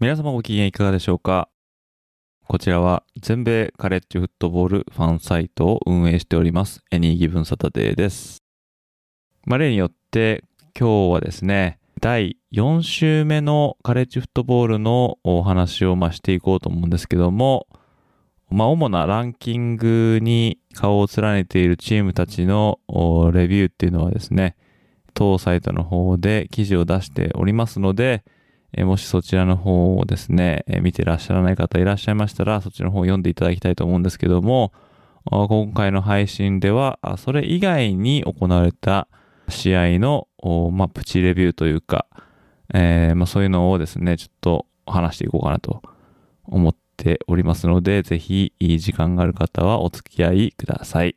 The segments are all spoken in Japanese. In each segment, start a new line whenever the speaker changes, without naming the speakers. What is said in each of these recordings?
皆様ご機嫌いかがでしょうか？こちらは全米カレッジフットボールファンサイトを運営しておりますエニーギブンサタデーです。まあ、例によって今日はですね、第4週目のカレッジフットボールのお話をましていこうと思うんですけども、まあ、主なランキングに顔を連ねているチームたちのレビューっていうのはですね、当サイトの方で記事を出しておりますので、えもしそちらの方をですね、え見てらっしゃらない方いらっしゃいましたら、そっちの方を読んでいただきたいと思うんですけども、今回の配信では、それ以外に行われた試合の、まあ、プチレビューというか、えー、まあ、そういうのをですね、ちょっと話していこうかなと思っておりますので、ぜひいい時間がある方はお付き合いください。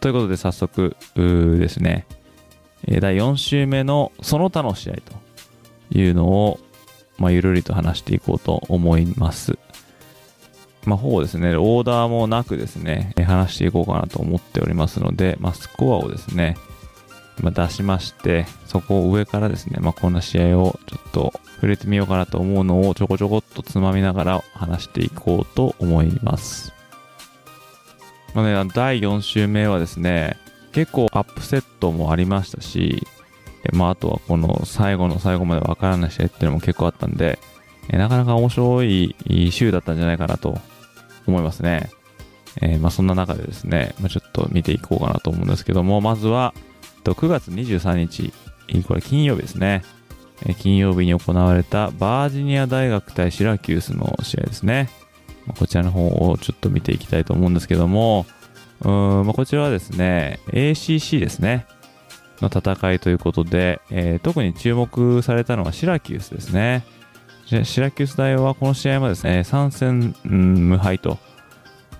ということで早速ですね、第4週目のその他の試合というのを、まあ、ゆるりと話していこうと思います。まあ、ほぼですね、オーダーもなくですね、話していこうかなと思っておりますので、まあ、スコアをですね、ま、出しまして、そこを上からですね、まあ、こんな試合をちょっと触れてみようかなと思うのをちょこちょこっとつまみながら話していこうと思います。まあね、第4週目はですね、結構アップセットもありましたし、まあ、あとはこの最後の最後までわからない試合っていうのも結構あったんで、なかなか面白い週だったんじゃないかなと思いますね。えー、まあそんな中でですね、まあ、ちょっと見ていこうかなと思うんですけども、まずは、9月23日、これ金曜日ですね。金曜日に行われたバージニア大学対シラキュースの試合ですね。こちらの方をちょっと見ていきたいと思うんですけども、うんまあ、こちらはですね、ACC ですね、の戦いということで、えー、特に注目されたのはシラキュースですね。シラキュース大はこの試合もですね、3戦、無敗と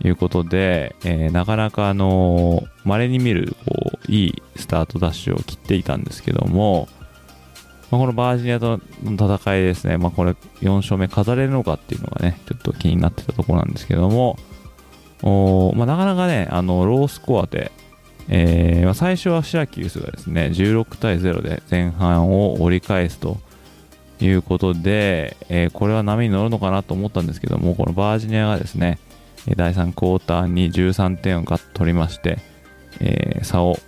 いうことで、えー、なかなかあの稀に見るこういいスタートダッシュを切っていたんですけども、まあ、このバージニアとの戦いですね、まあ、これ4勝目飾れるのかっていうのがね、ちょっと気になってたところなんですけども、おまあ、なかなかね、あのロースコアで、えーまあ、最初はシラキュースがですね、16対0で前半を折り返すということで、えー、これは波に乗るのかなと思ったんですけども、このバージニアがですね、第3クォーターに13点をガッと取りまして、えー、差を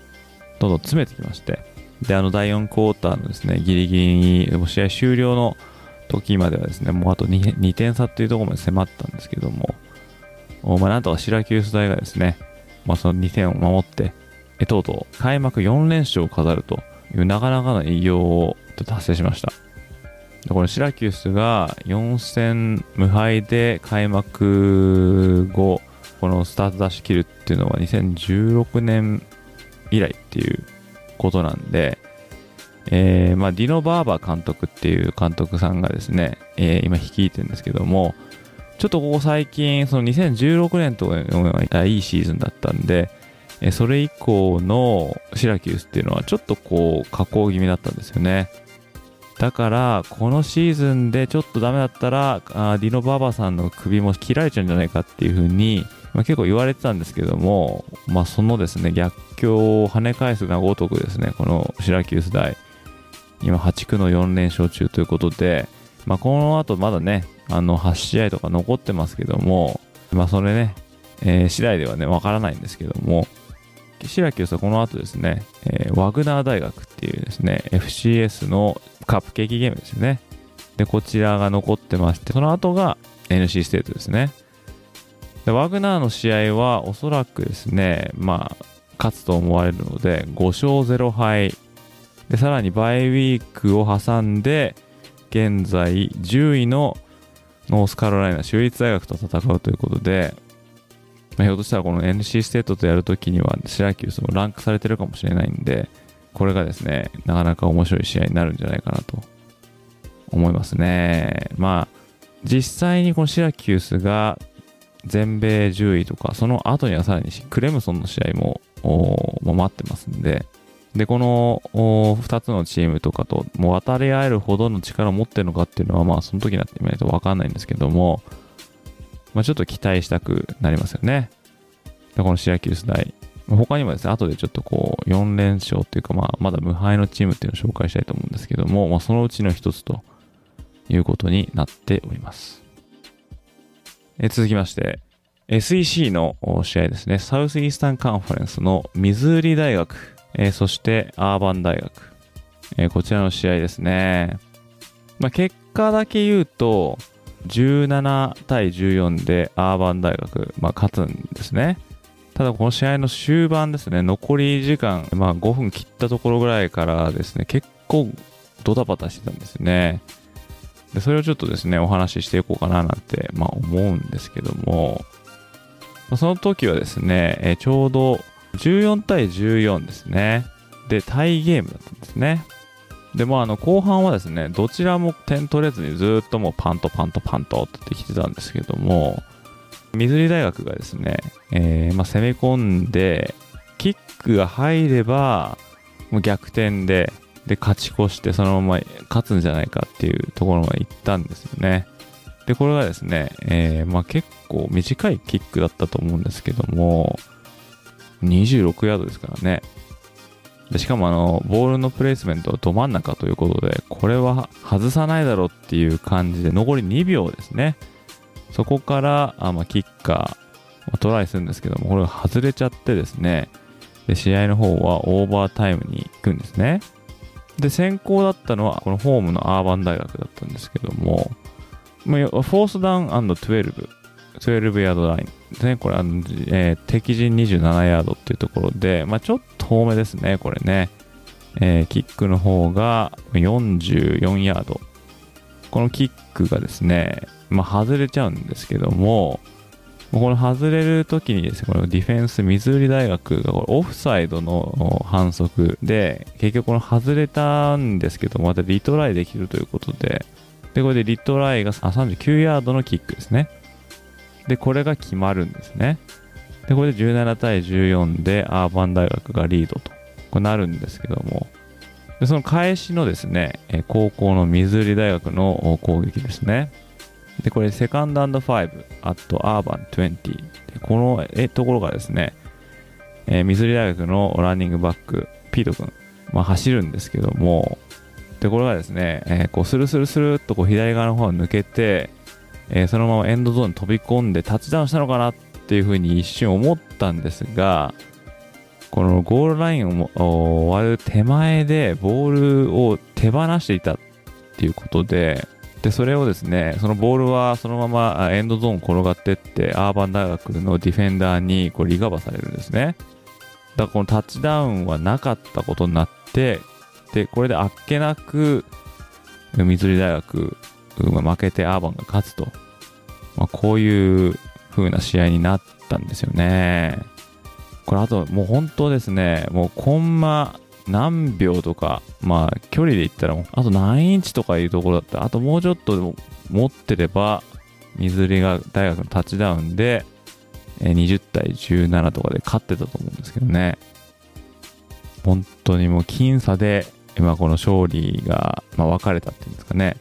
どんどん詰めてきまして、で、あの第4クォーターのですね、ギリギリに、試合終了の時まではですね、もうあと 2, 2点差っていうところまで迫ったんですけども、まあ、なんとかシラキュース大がですね、まあ、その2点を守って、えとうとう開幕4連勝を飾るというなかなかの偉業を達成しました。でこのシラキュースが4戦無敗で開幕後、このスタートダッシュ切るっていうのは2016年以来っていうことなんで、えー、まあ、ディノ・バーバー監督っていう監督さんがですね、えー、今率いてるんですけども、ちょっとここ最近、その2016年とかいいシーズンだったんで、それ以降のシラキュースっていうのはちょっとこう、下降気味だったんですよね。だから、このシーズンでちょっとダメだったら、あディノ・バーバーさんの首も切られちゃうんじゃないかっていうふうに、まあ、結構言われてたんですけども、まあ、そのですね、逆境を跳ね返すがごとくですね、このシラキュース大、今開幕の4連勝中ということで、まあ、この後まだね、あの、8試合とか残ってますけども、まあ、それね、えー、次第ではね、わからないんですけども、シラキュースはこの後ですね、えー、ワグナー大学っていうですね、FCS のカップケーキゲームですよね。で、こちらが残ってまして、その後が NC ステートですね。でワグナーの試合はおそらくですね、まあ、勝つと思われるので、5勝0敗。で、さらにバイウィークを挟んで、現在10位のノースカロライナ州立大学と戦うということで、まあ、ひょっとしたらこの NC ステートとやるときにはシラキュースもランクされてるかもしれないんで、これがですね、なかなか面白い試合になるんじゃないかなと思いますね。まあ、実際にこのシラキュースが全米10位とか、その後にはさらにクレムソンの試合も待ってますんで、で、この2つのチームとかともう渡り合えるほどの力を持ってるのかっていうのは、まあその時になってみないとわかんないんですけども、まあちょっと期待したくなりますよね。でこのシラキュース大。他にもですね、後でちょっとこう4連勝っていうか、まあまだ無敗のチームっていうのを紹介したいと思うんですけども、まあそのうちの一つということになっております。続きまして、SEC の試合ですね。サウスイースタンカンファレンスのミズーリ大学、え、そしてアーバン大学、え、こちらの試合ですね。まあ、結果だけ言うと、17対14でアーバン大学、まあ、勝つんですね。ただこの試合の終盤ですね、残り時間、まあ、5分切ったところぐらいからですね、結構ドタバタしてたんですね。で、それをちょっとですね、お話ししていこうかななんて、まあ思うんですけども、その時はですね、え、ちょうど14対14ですね。で、タイゲームだったんですね。で、もあの、後半はですね、どちらも点取れずにずっともうパンとパンとパンとってきてたんですけども、水利大学がですね、えー、まあ、攻め込んで、キックが入れば、もう逆転で、で、勝ち越して、そのまま勝つんじゃないかっていうところまで行ったんですよね。で、これがですね、えー、まあ結構短いキックだったと思うんですけども、26ヤードですからね。でしかもあの、ボールのプレイスメントはど真ん中ということで、これは外さないだろうっていう感じで、残り2秒ですね。そこから、あまあ、キッカー、まあ、トライするんですけども、これが外れちゃってですね、で、試合の方はオーバータイムに行くんですね。で、先行だったのは、このホームのアーバン大学だったんですけども、ま、フォースダウン &12、12ヤードラインですね。これ、あのえー、敵陣27ヤードっていうところで、まあ、ちょっと遠めですね、これね。えー、キックの方が44ヤード。このキックがですね、まあ、外れちゃうんですけども、この外れるときにですね、このディフェンス、ミズーリ大学がこれオフサイドの反則で、結局この外れたんですけど、またリトライできるということで、で、これでリトライが39ヤードのキックですね。で、これが決まるんですね。で、これで17対14でオーバン大学がリードと、こなるんですけども、でその返しのですね、後攻のミズーリ大学の攻撃ですね。で、これ、セカンドファイブ、あと、アーバン20で。このえところがですね、えー、ミズリ大学のランニングバック、ピート君、まあ、走るんですけども、で、これがですね、えー、こう、スルスルスルっとこう左側の方を抜けて、えー、そのままエンドゾーンに飛び込んでタッチダウンしたのかなっていうふうに一瞬思ったんですが、このゴールラインを割る手前でボールを手放していたっていうことで、で、それをですね、そのボールはそのままエンドゾーン転がってって、アーバン大学のディフェンダーにこうリカバーされるんですね。だからこのタッチダウンはなかったことになって、で、これであっけなく、水利大学が負けてアーバンが勝つと。まあ、こういう風な試合になったんですよね。これあともう本当ですね、もうコンマ何秒とか、まあ距離で言ったらもうあと何インチとかいうところだったら、あともうちょっと持ってれば、水利が大学のタッチダウンで、20対17とかで勝ってたと思うんですけどね。本当にもう僅差で、今この勝利が、まあ、分かれたっていうんですかね。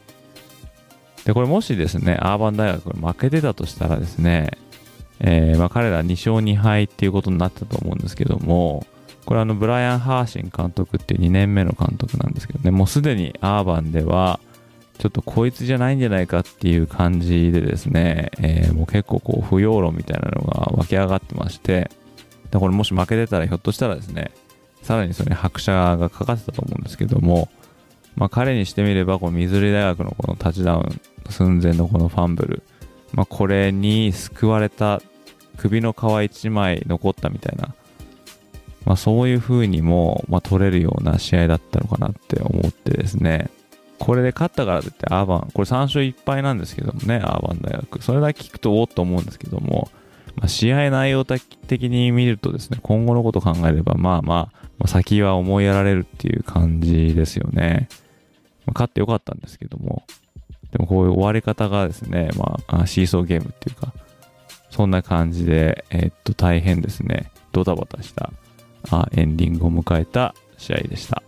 で、これもしですね、アーバン大学が負けてたとしたらですね、えー、まあ、彼ら2勝2敗っていうことになったと思うんですけども、これあの、ブライアン・ハーシン監督っていう2年目の監督なんですけどね、もうすでにアーバンでは、ちょっとこいつじゃないんじゃないかっていう感じでですね、えー、もう結構こう不要論みたいなのが湧き上がってまして、でこれもし負けてたらひょっとしたらですね、さらにそれに拍車がかかってたと思うんですけども、まあ彼にしてみれば、このミズーリ大学のこのタッチダウン寸前のこのファンブル、まあこれに救われた首の皮一枚残ったみたいな、まあそういう風にも、まあ取れるような試合だったのかなって思ってですね、これで勝ったからといってアーバン、これ3勝1敗なんですけどもね、アーバン大学。それだけ聞くとおっと思うんですけども、まあ、試合内容的に見るとですね、今後のこと考えれば、まあまあ、先は思いやられるっていう感じですよね。まあ、勝ってよかったんですけども、でもこういう終わり方がですね、まあ、シーソーゲームっていうか、そんな感じで、えー、っと、大変ですね、ドタバタしたエンディングを迎えた試合でした。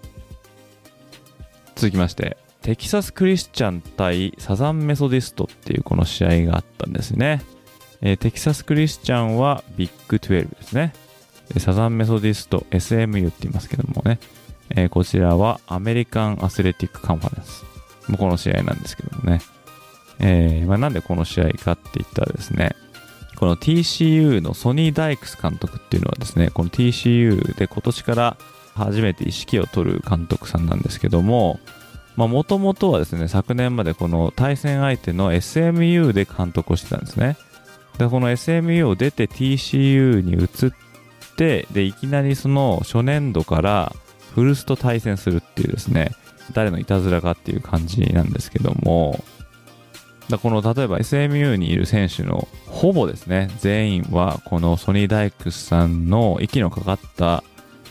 続きまして、テキサスクリスチャン対サザンメソディストっていうこの試合があったんですね。えー、テキサスクリスチャンはビッグ12ですね。サザンメソディスト SMU って言いますけどもね。えー、こちらはアメリカンアスレティックカンファレンス。この試合なんですけどもね。えー、まあ、なんでこの試合かって言ったらですね、この TCU のソニー・ダイクス監督っていうのはですね、この TCU で今年から初めて意識を取る監督さんなんですけども、もともとはですね、昨年までこの対戦相手の SMU で監督をしてたんですね。で、この SMU を出て TCU に移って、で、いきなりその初年度からフルスと対戦するっていうですね、誰のいたずらかっていう感じなんですけども、だこの例えば SMU にいる選手のほぼですね、全員はこのソニー・ダイクスさんの息のかかった、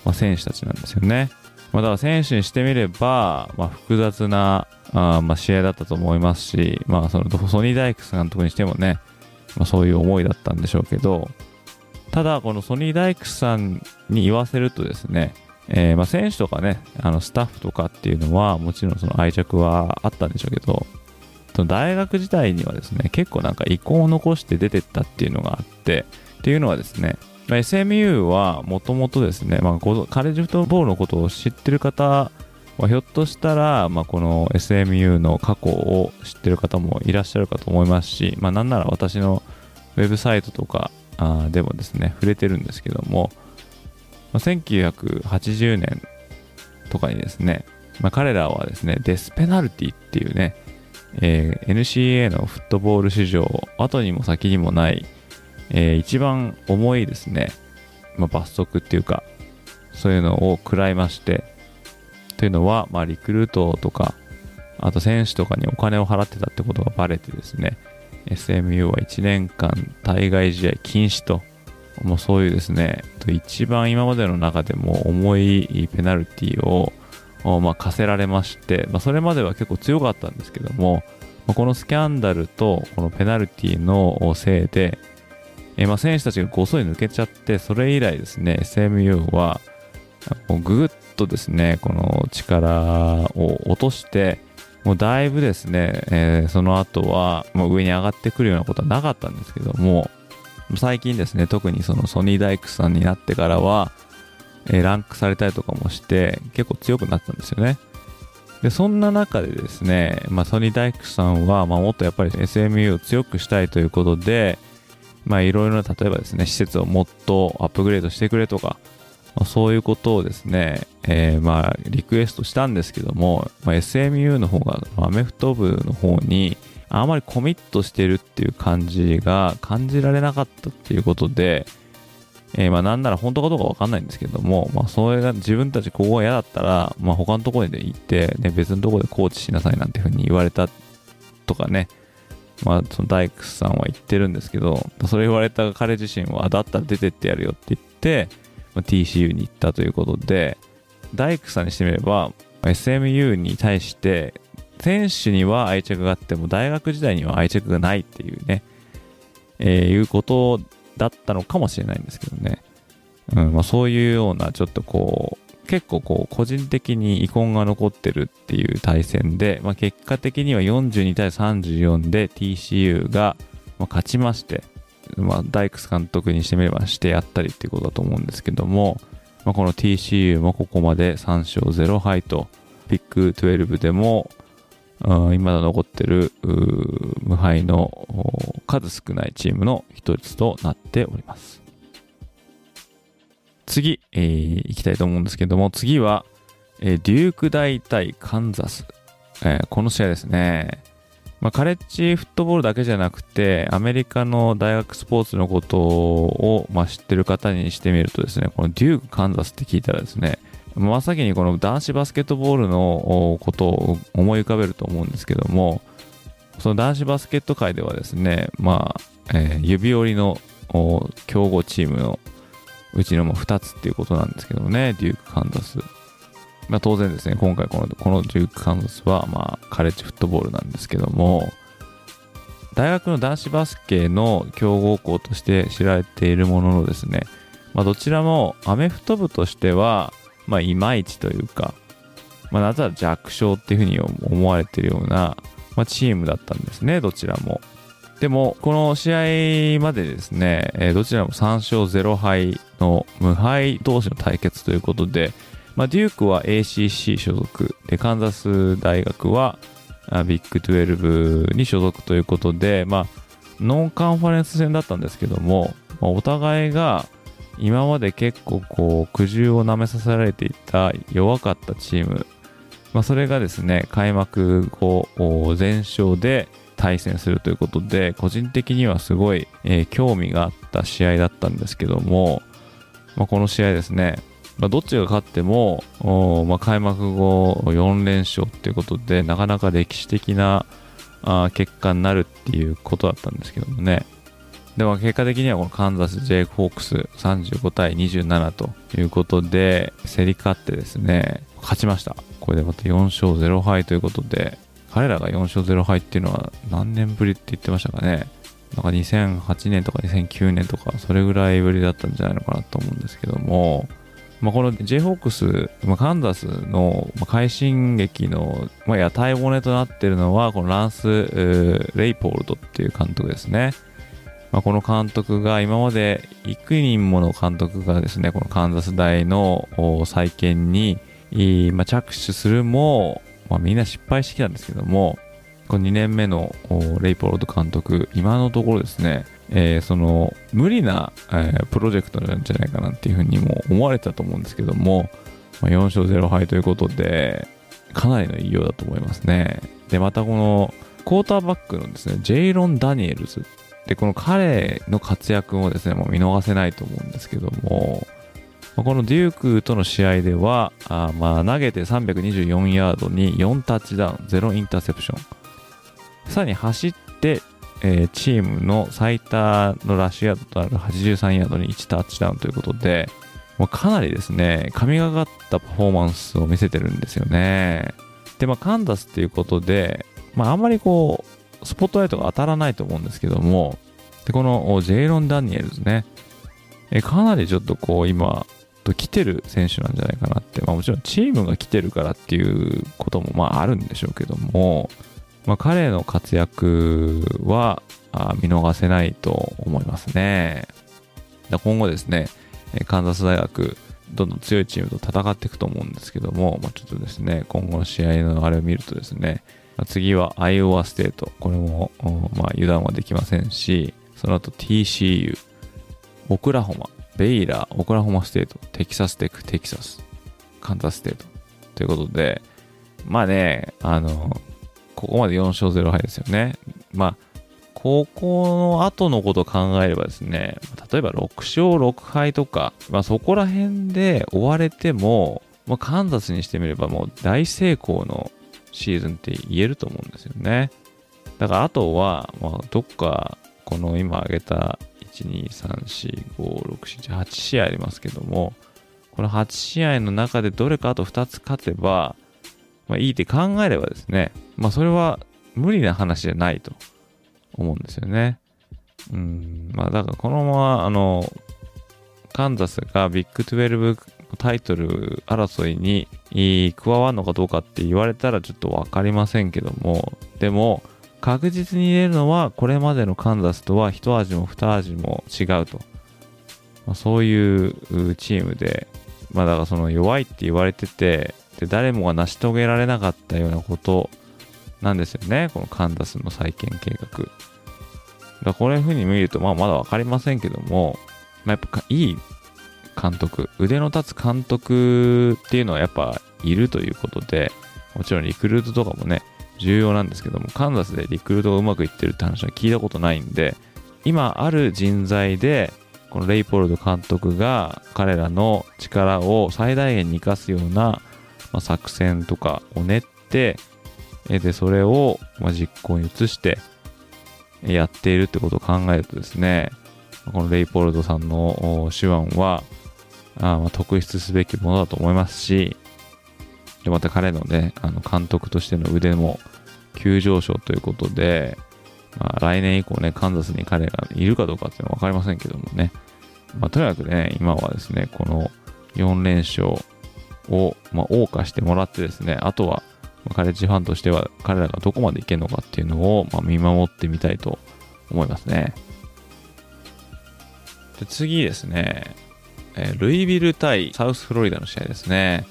ま選手たちなんですよね。まあ、だから選手にしてみれば、まあ、複雑なあまあ試合だったと思いますし、まあ、そのソニー・ダイクス監督にしてもね、まあ、そういう思いだったんでしょうけど、ただ、このソニー・ダイクスさんに言わせるとですね、えー、まあ選手とかね、あのスタッフとかっていうのは、もちろんその愛着はあったんでしょうけど、その大学時代にはですね、結構なんか遺恨を残して出てったっていうのがあって、っていうのはですね、ま、SMU はもともとですね、まあ、カレッジフットボールのことを知ってる方はひょっとしたら、まあ、この SMU の過去を知ってる方もいらっしゃるかと思いますし、まあ、なんなら私のウェブサイトとかあでもですね、触れてるんですけども、ま、1980年とかにですね、まあ、彼らはですね、デスペナルティっていうね、えー、NCA のフットボール史上、後にも先にもないえー、一番重いですね、まあ、罰則っていうか、そういうのを食らいまして、というのは、まあ、リクルートとか、あと選手とかにお金を払ってたってことがバレてですね、SMU は1年間対外試合禁止と、もうそういうですね、一番今までの中でも重いペナルティを、まあ、課せられまして、まあ、それまでは結構強かったんですけども、まあ、このスキャンダルとこのペナルティのせいで、えー、まあ選手たちがごそり抜けちゃって、それ以来ですね、SMU は、もうぐっとですね、この力を落として、もうだいぶですね、えー、その後は、もう上に上がってくるようなことはなかったんですけども、最近ですね、特にそのソニーダイクさんになってからは、え、ランクされたりとかもして、結構強くなったんですよね。で、そんな中でですね、まあ、ソニーダイクさんは、まあ、もっとやっぱり SMU を強くしたいということで、まいろいろな例えばですね、施設をもっとアップグレードしてくれとか、まあ、そういうことをですね、えー、まあリクエストしたんですけども、まあ、SMU の方がアメフト部の方にあまりコミットしてるっていう感じが感じられなかったっていうことで、えー、まあなんなら本当かどうかわかんないんですけども、まあそれが自分たちここが嫌だったら、まあ他のところで行って、ね、別のところでコーチしなさいなんていうふうに言われたとかね、まあ、そのダイクスさんは言ってるんですけど、それ言われた彼自身は、だったら出てってやるよって言って、まあ、TCU に行ったということで、ダイクさんにしてみれば、SMU に対して、選手には愛着があっても、大学時代には愛着がないっていうね、えー、いうことだったのかもしれないんですけどね。うんまあ、そういうような、ちょっとこう、結構こう個人的に遺恨が残ってるっていう対戦で、まあ、結果的には42対34で TCU が勝ちまして、まあ、ダイクス監督にしてみればしてやったりっていうことだと思うんですけども、まあ、この TCU もここまで3勝0敗とビッグ12でも今残ってる無敗の数少ないチームの一つとなっております。次、えー、行きたいと思うんですけども、次は、えー、デューク大対カンザス。えー、この試合ですね。まあ、カレッジフットボールだけじゃなくて、アメリカの大学スポーツのことを、まあ、知ってる方にしてみるとですね、このデューク、カンザスって聞いたらですね、真っ先にこの男子バスケットボールのことを思い浮かべると思うんですけども、その男子バスケット界ではですね、まあ、えー、指折りの強豪チームのうちのも2つっていうことなんですけどもね、デューク、カンザス。まあ、当然ですね、今回このこのデューク・カンザスは、まあ、カレッジフットボールなんですけども、大学の男子バスケの強豪校として知られているもののですね、まあ、どちらもアメフト部としては、まあ、いまいちというか、まあ、なぜは弱小っていうふうに思われてるような、まあ、チームだったんですね、どちらも。でも、この試合までですね、えどちらも3勝0敗の無敗同士の対決ということで、まあ、デュークは ACC 所属で、カンザス大学はビッグ12に所属ということで、まあ、ノンカンファレンス戦だったんですけども、まあ、お互いが今まで結構こう苦渋をなめさせられていた弱かったチーム、まあ、それがですね開幕後全勝で対戦するということで個人的にはすごい、えー、興味があった試合だったんですけども、まあ、この試合ですねまあ、どっちが勝っても、まあ、開幕後4連勝っていうことで、なかなか歴史的なあ結果になるっていうことだったんですけどもね。でも結果的にはこのカンザス・ジェイク・ホークス35対27ということで、競り勝ってですね、勝ちました。これでまた4勝0敗ということで、彼らが4勝0敗っていうのは何年ぶりって言ってましたかね。なんか2008年とか2009年とか、それぐらいぶりだったんじゃないのかなと思うんですけども、まあ、この J−HOKS、まあ、カンザスの快進撃の、まあ、屋台骨となっているのは、このランス・レイポールドっていう監督ですね。まあ、この監督が今まで幾人もの監督がですね、このカンザス大の再建に、まあ、着手するも、まあ、みんな失敗してきたんですけども、この2年目のレイポールド監督、今のところですね、えー、その無理な、えー、プロジェクトなんじゃないかなっていうふうにも思われたと思うんですけども、まあ、4勝0敗ということで、かなりの偉業だと思いますね。で、またこの、クォーターバックのですね、ジェイロン・ダニエルズ。で、この彼の活躍もですね、もう見逃せないと思うんですけども、ま、このデュークとの試合では、あまあ投げて324ヤードに4タッチダウン、0インターセプション。さらに走ってえー、チームの最多のラッシュヤードとなる83ヤードに1タッチダウンということで、もうかなりですね、神がかったパフォーマンスを見せてるんですよね。で、まあ、カンザスっていうことで、まあ、あんまりこう、スポットライトが当たらないと思うんですけども、で、このジェイロン・ダニエルズね、えかなりちょっとこう、今、と来てる選手なんじゃないかなって、まあ、もちろんチームが来てるからっていうこともまああるんでしょうけども、まあ、彼の活躍は見逃せないと思いますね。今後ですね、カンザス大学、どんどん強いチームと戦っていくと思うんですけども、まあ、ちょっとですね、今後の試合のあれを見るとですね、次はアイオワステート、これも、まあ、油断はできませんし、その後 TCU、オクラホマ、ベイラー、オクラホマステート、テキサステック、テキサス、カンザステート。ということで、まあね、あの、ここまで4勝0敗ですよね。まあ、高校の後のことを考えればですね、例えば6勝6敗とか、まあ、そこら辺で追われても、まあ、カンザスにしてみればもう大成功のシーズンって言えると思うんですよね。だからあとは、まあ、どっか、この今挙げた1、2、3、4、5、6、7、8試合ありますけども、この8試合の中でどれかあと2つ勝てば、まあ、いいって考えればですね、まあ、それは無理な話じゃないと思うんですよね。うん、まあ、だからこのまま、あの、カンザスがビッグ12タイトル争いに加わるのかどうかって言われたらちょっとわかりませんけども、でも、確実に言えるのは、これまでのカンザスとは一味も二味も違うと。まあ、そういうチームで、まあだからその弱いって言われてて、で誰もが成し遂げられなかったようなことなんですよね。このカンザスの再建計画。だこういう風に見ると、まあまだわかりませんけども、まあ、やっぱいい監督、腕の立つ監督っていうのはやっぱいるということで、もちろんリクルートとかもね、重要なんですけども、カンザスでリクルートがうまくいってるって話は聞いたことないんで、今ある人材で、このレイポルド監督が彼らの力を最大限に生かすような、ま、作戦とかを練って、で、それを、ま実行に移してやっているってことを考えるとですね、このレイポルドさんの手腕は、あま特筆すべきものだと思いますし、で、また彼のね、あの監督としての腕も急上昇ということで、まあ、来年以降ね、カンザスに彼がいるかどうかっていうのは分かりませんけどもね、まあ、とにかくね、今はですね、この4連勝を、まあ、謳歌してもらってですね、あとは、ま、カレッジファンとしては彼らがどこまでいけるのかっていうのを、ま、見守ってみたいと思いますね。で次ですね、え、ルイビル対サウスフロリダの試合ですね。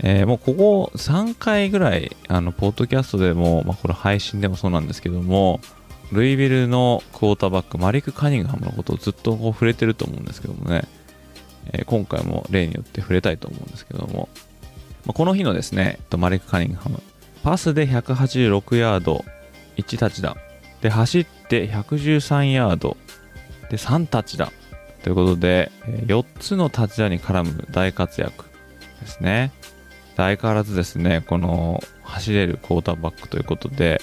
えー、もうここ3回ぐらい、あの、ポッドキャストでも、まあ、これ配信でもそうなんですけども、ルイビルのクォーターバック、マリック・カニングハムのことをずっとこう触れてると思うんですけどもね、えー、今回も例によって触れたいと思うんですけども、まあ、この日のですね、とマリック・カニングハム、パスで186ヤード、1タッチダウン。で、走って113ヤード、で、3タッチダウン。ということで、4つのタッチダウンに絡む大活躍ですね。相変わらずですね、この走れるクォーターバックということで、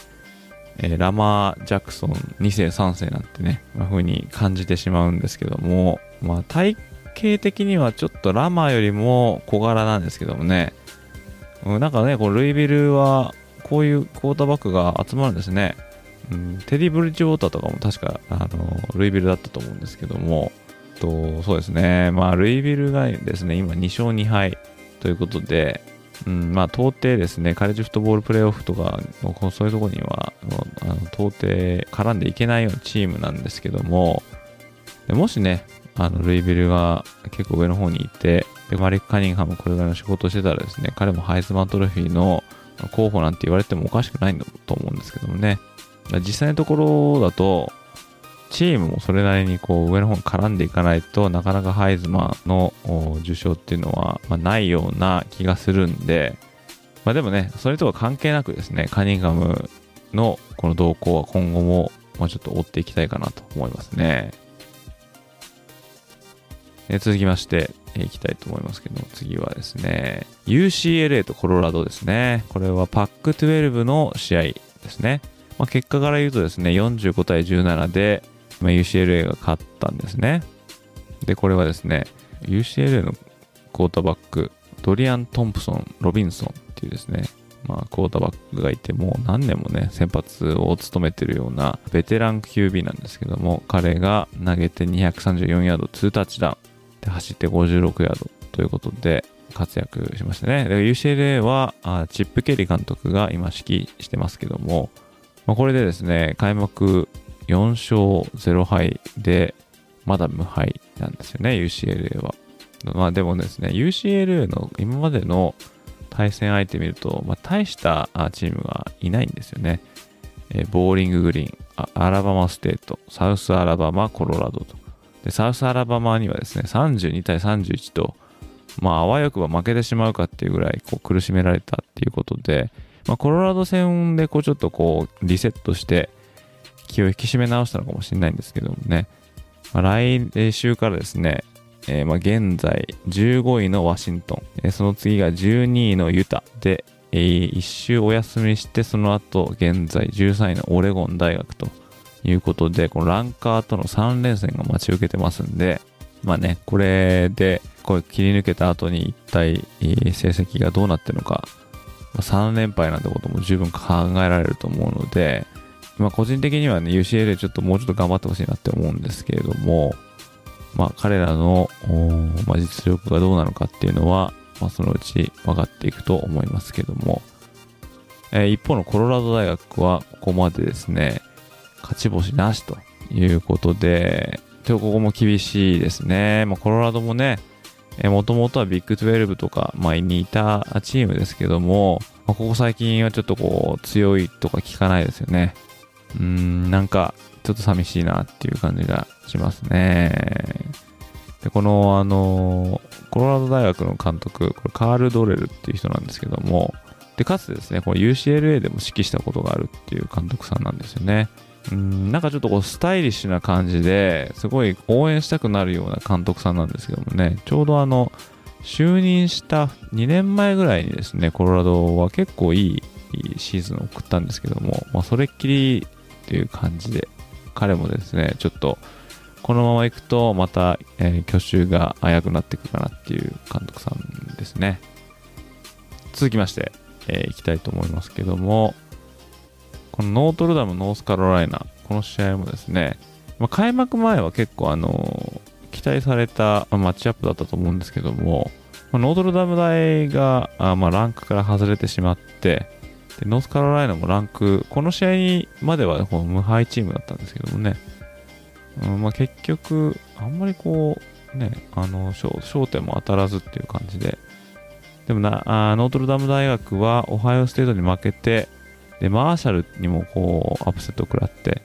え、ラマー・ジャクソン2世3世なんてね、まあ、風に感じてしまうんですけども、まあ、体型的にはちょっとラマーよりも小柄なんですけどもね、なんかね、このルイビルはこういうクォーターバックが集まるんですね。うん、テディ・ブリッジウォーターとかも確かあのルイビルだったと思うんですけども、とそうですね、まあ、ルイビルがですね、今2勝2敗ということで、うん、まあ、到底ですね、カレッジフットボールプレーオフとか、そういうところには、あの到底絡んでいけないようなチームなんですけども、でもしね、あの、ルイビルが結構上の方にいて、で、マリック・カニンハムこれぐらいの仕事をしてたらですね、彼もハイズマントロフィーの候補なんて言われてもおかしくないと思うんですけどもね、実際のところだと、チームもそれなりにこう上の方に絡んでいかないとなかなかハイズマンの受賞っていうのは、まあ、ないような気がするんで、まあ、でもね、それとは関係なくですね、カニガムのこの動向は今後も、まあ、ちょっと追っていきたいかなと思いますね。え続きまして、いきたいと思いますけど、次はですね、UCLA とコロラドですね。これはパック12の試合ですね。まあ、結果から言うとですね、45対17で、まあ、UCLA が勝ったんですね。で、これはですね、UCLA のクォーターバック、ドリアン・トンプソン・ロビンソンっていうですね、まあ、クォーターバックがいて、もう何年もね、先発を務めてるようなベテラン QB なんですけども、彼が投げて234ヤード、2タッチダウン、で走って56ヤードということで活躍しましたね。UCLA はあチップ・ケリー監督が今指揮してますけども、まあ、これでですね、開幕4勝0敗で、まだ無敗なんですよね、UCLA は。まあでもですね、UCLA の今までの対戦相手見ると、まあ、大したチームがいないんですよね。えー、ボーリンググリーンアラバマステート、サウスアラバマ、コロラドと。で、サウスアラバマにはですね、32対31と、まあ、あわよくば負けてしまうかっていうぐらいこう苦しめられたっていうことで、まあ、コロラド戦でこうちょっとこうリセットして気を引き締め直したのかもしれないんですけどもね、まあ、来週からですね、えー、まあ現在15位のワシントン、えー、その次が12位のユタ。で、えー、1週お休みしてその後現在13位のオレゴン大学ということでこのランカーとの3連戦が待ち受けてますんでまあねこれでこれ切り抜けた後に一体、成績がどうなってるのか、まあ、3連敗なんてことも十分考えられると思うので、まあ、個人的にはね、UCLA ちょっともうちょっと頑張ってほしいなって思うんですけれども、まあ、彼らの、まあ、実力がどうなのかっていうのは、まあ、そのうち分かっていくと思いますけども、えー、一方のコロラド大学はここまでですね、勝ち星なしということで、でここも厳しいですね。まあ、コロラドもね、もともとはビッグ12とか、まあ、にいたチームですけども、まあ、ここ最近はちょっとこう、強いとか聞かないですよね。うん、なんか、ちょっと寂しいなっていう感じがしますね。で、この、あの、コロラド大学の監督、これカール・ドレルっていう人なんですけども、で、かつてですね、この UCLA でも指揮したことがあるっていう監督さんなんですよね。うんなんかちょっとこうスタイリッシュな感じですごい応援したくなるような監督さんなんですけどもね、ちょうどあの、就任した2年前ぐらいにですね、コロラドは結構いいシーズンを送ったんですけども、まあ、それっきりっていう感じで、彼もですね、ちょっとこのままいくとまた、えー、去就が危うくなっていくかなっていう監督さんですね。続きまして、えー、いきたいと思いますけども、このノートルダム、ノースカロライナ、この試合もですね、まあ、開幕前は結構あの期待されたまマッチアップだったと思うんですけども、まあ、ノートルダム大があ、まあ、ランクから外れてしまって、でノースカロライナもランク、この試合まではこの無敗チームだったんですけどもね、うんまあ、結局、あんまりこう、ね、あの焦点も当たらずっていう感じで、でもなあノートルダム大学はオハイオステートに負けて、で、マーシャルにもこう、アップセットを食らって、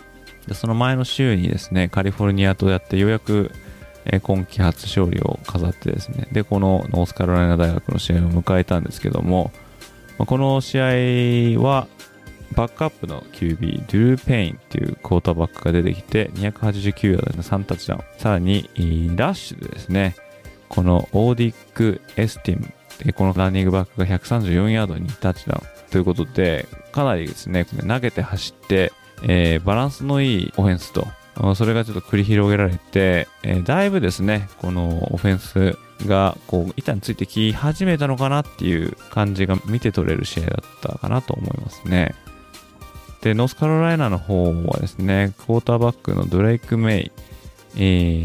で、その前の週にですね、カリフォルニアとやってようやく、え今季初勝利を飾ってですね、で、このノースカロライナ大学の試合を迎えたんですけども、まあ、この試合は、バックアップの QB、ドゥルー・ペインっていうクォーターバックが出てきて、289ヤードで3タッチダウン。さらに、ラッシュでですね、このオーディック・エスティム、このランニングバックが134ヤードにタッチダウン。ということで、かなりですね、投げて走って、えー、バランスのいいオフェンスと、それがちょっと繰り広げられて、えー、だいぶですね、このオフェンスがこう板についてき始めたのかなっていう感じが見て取れる試合だったかなと思いますね。で、ノースカロライナの方はですね、クォーターバックのドレイク・メイ、え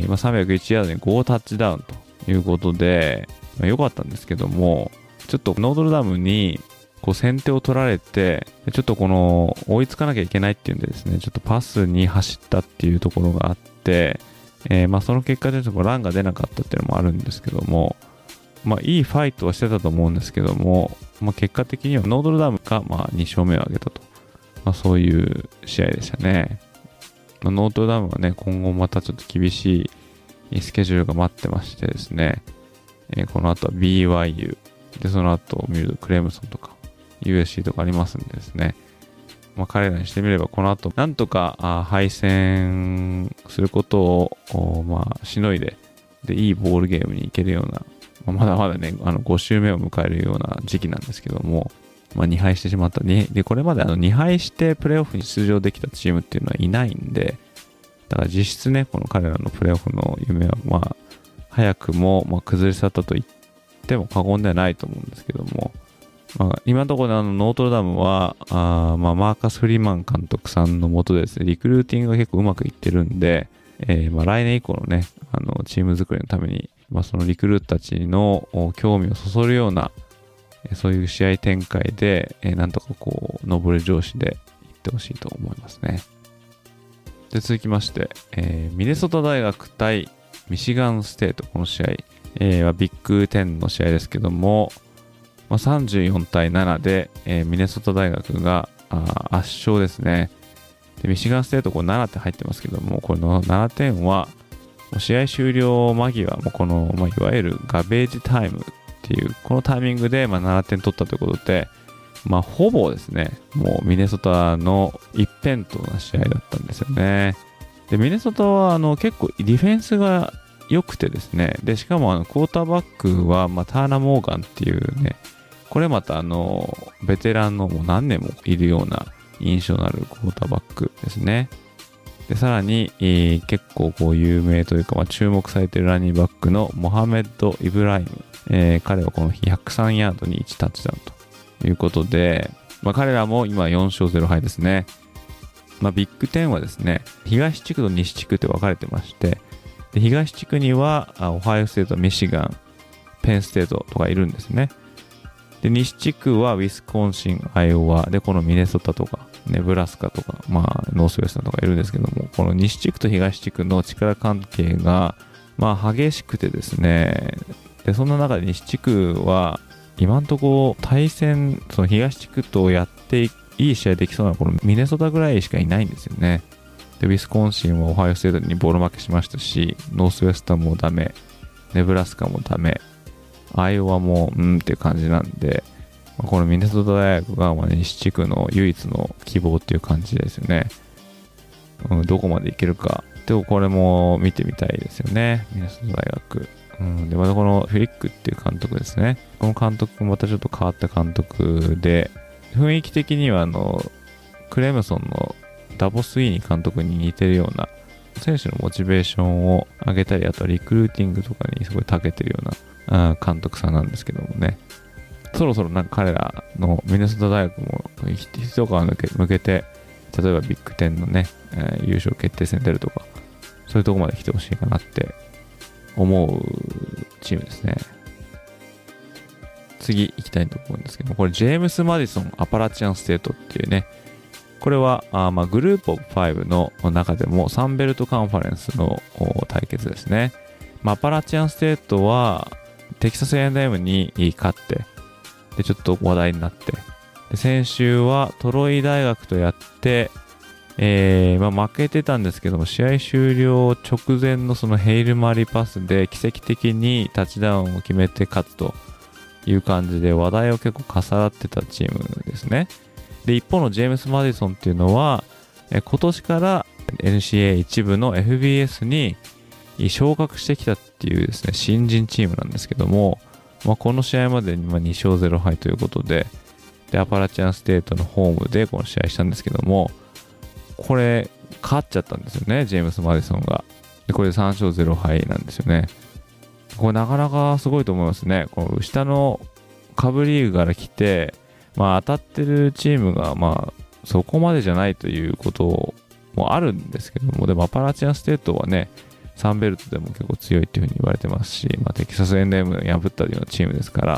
ーまあ、301ヤードに5タッチダウンということで、まあ、良かったんですけども、ちょっとノートルダムにこう先手を取られて、ちょっとこの追いつかなきゃいけないっていうんでですね、ちょっとパスに走ったっていうところがあって、えー、まあその結果でとランが出なかったっていうのもあるんですけども、まあいいファイトはしてたと思うんですけども、まあ結果的にはノードルダムがまあ2勝目を挙げたと。まあそういう試合でしたね。まあ、ノートルダムはね、今後またちょっと厳しいスケジュールが待ってましてですね、えー、この後は BYU、で、その後見るとクレムソンとか、USC とかありますんでですね。まあ、彼らにしてみれば、この後、なんとか敗戦することを、まあ、しのいで、で、いいボールゲームに行けるような、まあ、まだまだね、あの、5周目を迎えるような時期なんですけども、まあ、2敗してしまった。で、これまであの、2敗してプレーオフに出場できたチームっていうのはいないんで、だから実質ね、この彼らのプレーオフの夢は、まあ、早くも、まあ、崩れ去ったと言っても過言ではないと思うんですけども、まあ、今のところあのノートルダムはあ、まあ、マーカス・フリーマン監督さんのもとですね、リクルーティングが結構うまくいってるんで、えー、まあ、来年以降のね、あのチーム作りのために、まあ、そのリクルートたちの興味をそそるような、そういう試合展開で、えー、なんとかこう、上り上司でいってほしいと思いますね。で、続きまして、えー、ミネソタ大学対ミシガンステート、この試合、えー、はビッグ10の試合ですけども、まあ、34対7で、えー、ミネソタ大学が圧勝ですね。で、ミシガンステートこう7点入ってますけども、この7点は、試合終了間際、もこの、まあ、いわゆるガベージタイムっていう、このタイミングで、まあ、7点取ったということで、まあ、ほぼですね、もうミネソタの一辺倒な試合だったんですよね。で、ミネソタはあの結構ディフェンスが良くてですね、で、しかもあのクォーターバックは、まあ、ターナ・モーガンっていうね、これまたあの、ベテランのもう何年もいるような印象のあるクォーターバックですね。で、さらに、えー、結構こう有名というか、まあ、注目されているランニングバックのモハメッド・イブライム。えー、彼はこの日103ヤードに1タッチダウンということで、まあ、彼らも今4勝0敗ですね。まあ、ビッグ10はですね、東地区と西地区って分かれてまして、で東地区にはオハイオステート、ミシガン、ペンステートとかいるんですね。で、西地区はウィスコンシン、アイオワ、で、このミネソタとか、ネブラスカとか、まあ、ノースウェスタンとかいるんですけども、この西地区と東地区の力関係が、まあ、激しくてですね、でそんな中で西地区は今んとこ対戦その東地区とやっていい試合できそうなこのミネソタぐらいしかいないんですよね。でウィスコンシンはオハイオステートにボール負けしましたしノースウェスタンもダメネブラスカもダメ。アイオワもうんっていう感じなんでこのミネソタ大学がま西地区の唯一の希望っていう感じですよね、うん、どこまでいけるかでもこれも見てみたいですよね。ミネソタ大学。うん、でまたこのフリックっていう監督ですね。この監督もまたちょっと変わった監督で雰囲気的にはあのクレムソンのダボス・イーニ監督に似てるような選手のモチベーションを上げたりあとはリクルーティングとかにすごい長けてるような監督さんなんですけどもねそろそろなんか彼らのミネソタ大学も一皮向けて例えばビッグ10のね、えー、優勝決定戦出るとかそういうとこまで来てほしいかなって思うチームですね。次行きたいと思うんですけどこれジェームス・マディソン・アパラチアン・ステートっていうね、これはあまあグループオブ5の中でもサンベルトカンファレンスの対決ですね。まあ、アパラチアン・ステートはテキサス A&M に勝って、で、ちょっと話題になって、で先週はトロイ大学とやって、えー、まあ、負けてたんですけども、試合終了直前のそのヘイルマリパスで奇跡的にタッチダウンを決めて勝つという感じで話題を結構重なってたチームですね。で、一方のジェームス・マディソンっていうのは、え今年から NCA 一部の FBS に昇格してきたっていうですね、新人チームなんですけども、まあ、この試合までに2勝0敗ということで、で、アパラチアンステートのホームでこの試合したんですけども、これ、勝っちゃったんですよね、ジェームス・マディソンが。で、これで3勝0敗なんですよね。これなかなかすごいと思いますね。この下の下部リーグから来て、まあ当たってるチームが、まあそこまでじゃないということもあるんですけども、でもアパラチアンステートはね、サンベルトでも結構強いっていうふうに言われてますし、まあ、テキサス N.M. 破ったようなチームですから、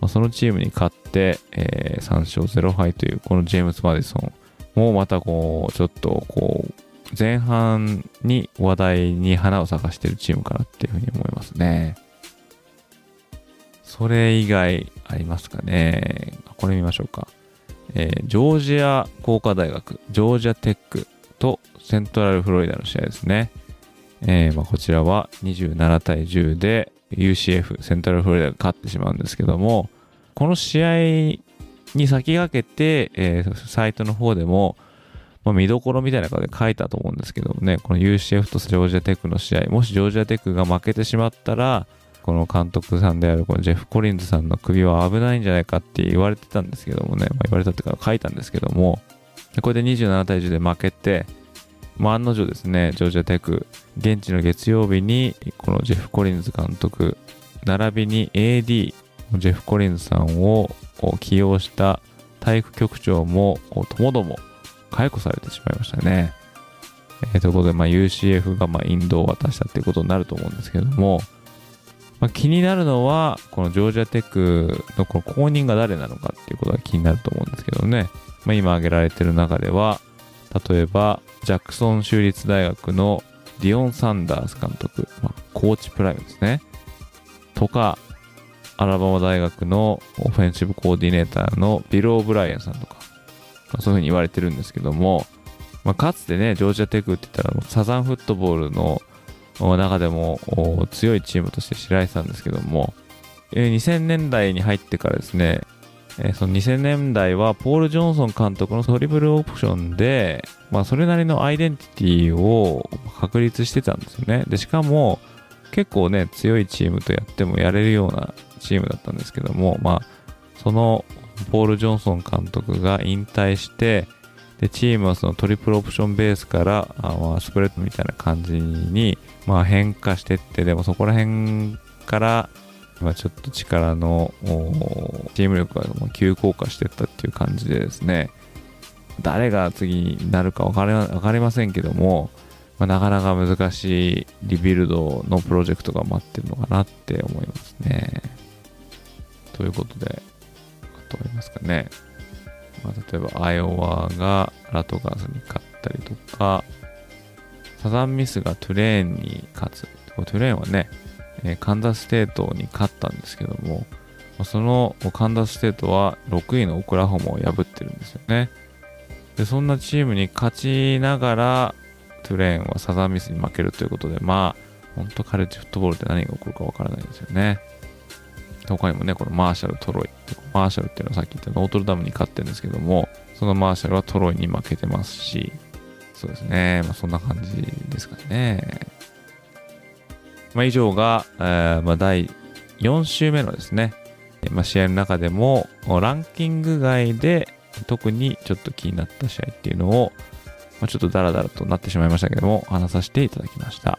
まあ、そのチームに勝って、えー、3勝0敗というこのジェームス・マディソンもまたこう、ちょっとこう、前半に話題に花を咲かしてるチームかなっていうふうに思いますね。それ以外ありますかね。これ見ましょうか。えー、ジョージア工科大学、ジョージアテックとセントラルフロリダの試合ですね。えー、まあ、こちらは27対10で UCF、セントラルフロリダが勝ってしまうんですけども、この試合に先駆けて、えー、サイトの方でも、まあ、見どころみたいな感じで書いたと思うんですけどもね、この UCF とジョージアテックの試合、もしジョージアテックが負けてしまったら、この監督さんであるこのジェフ・コリンズさんの首は危ないんじゃないかって言われてたんですけどもね、まあ、言われたっていうか書いたんですけども、これで27対10で負けて、まあ、案の定ですね、ジョージアテック、現地の月曜日にこのジェフ・コリンズ監督、並びに AD、ジェフ・コリンズさんを起用した体育局長もともども解雇されてしまいましたね。えー、ということで、まあ、UCF がまあ引導を渡したっていうことになると思うんですけども、まあ、気になるのは、このジョージアテックのこの後任が誰なのかっていうことが気になると思うんですけどね。まあ、今挙げられてる中では、例えば、ジャクソン州立大学のディオン・サンダース監督、まあ、コーチプライムですね。とか、アラバマ大学のオフェンシブコーディネーターのビル・オブライエンさんとか、まあ、そういうふうに言われてるんですけども、まあ、かつてね、ジョージアテクって言ったらサザンフットボールの中でも強いチームとして知られてたんですけども、2000年代に入ってからですね、えその2000年代はポール・ジョンソン監督のトリプルオプションで、まあ、それなりのアイデンティティを確立してたんですよね。で、しかも結構ね、強いチームとやってもやれるようなチームだったんですけども、まあ、そのポール・ジョンソン監督が引退して、で、チームはそのトリプルオプションベースから、あまあ、スプレッドみたいな感じに、まあ、変化してって、でもそこら辺から、まあ、ちょっと力のチーム力が急降下していったっていう感じでですね、誰が次になるか分かり分かりませんけども、まあ、なかなか難しいリビルドのプロジェクトが待ってるのかなって思いますね。ということで、あとありますかね。まあ、例えば、アイオワがラトガーズに勝ったりとか、サザンミスがトゥレーンに勝つ。トゥレーンはね、えカンザステートに勝ったんですけども、そのカンザステートは6位のオクラホマを破ってるんですよね。で、そんなチームに勝ちながら、トゥレーンはサザンミスに負けるということで、まあ、本当カレッジフットボールって何が起こるかわからないですよね。他にもね、このマーシャル、トロイって、マーシャルっていうのはさっき言ったノートルダムに勝ってるんですけども、そのマーシャルはトロイに負けてますし、そうですね、まあそんな感じですかね。まあ以上が、えーまあ第4週目のですね、まあ試合の中でも、ランキング外で特にちょっと気になった試合っていうのを、まあ、ちょっとダラダラとなってしまいましたけども、話させていただきました。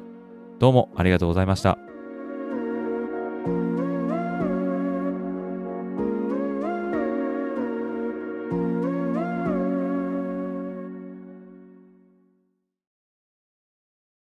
どうもありがとうございました。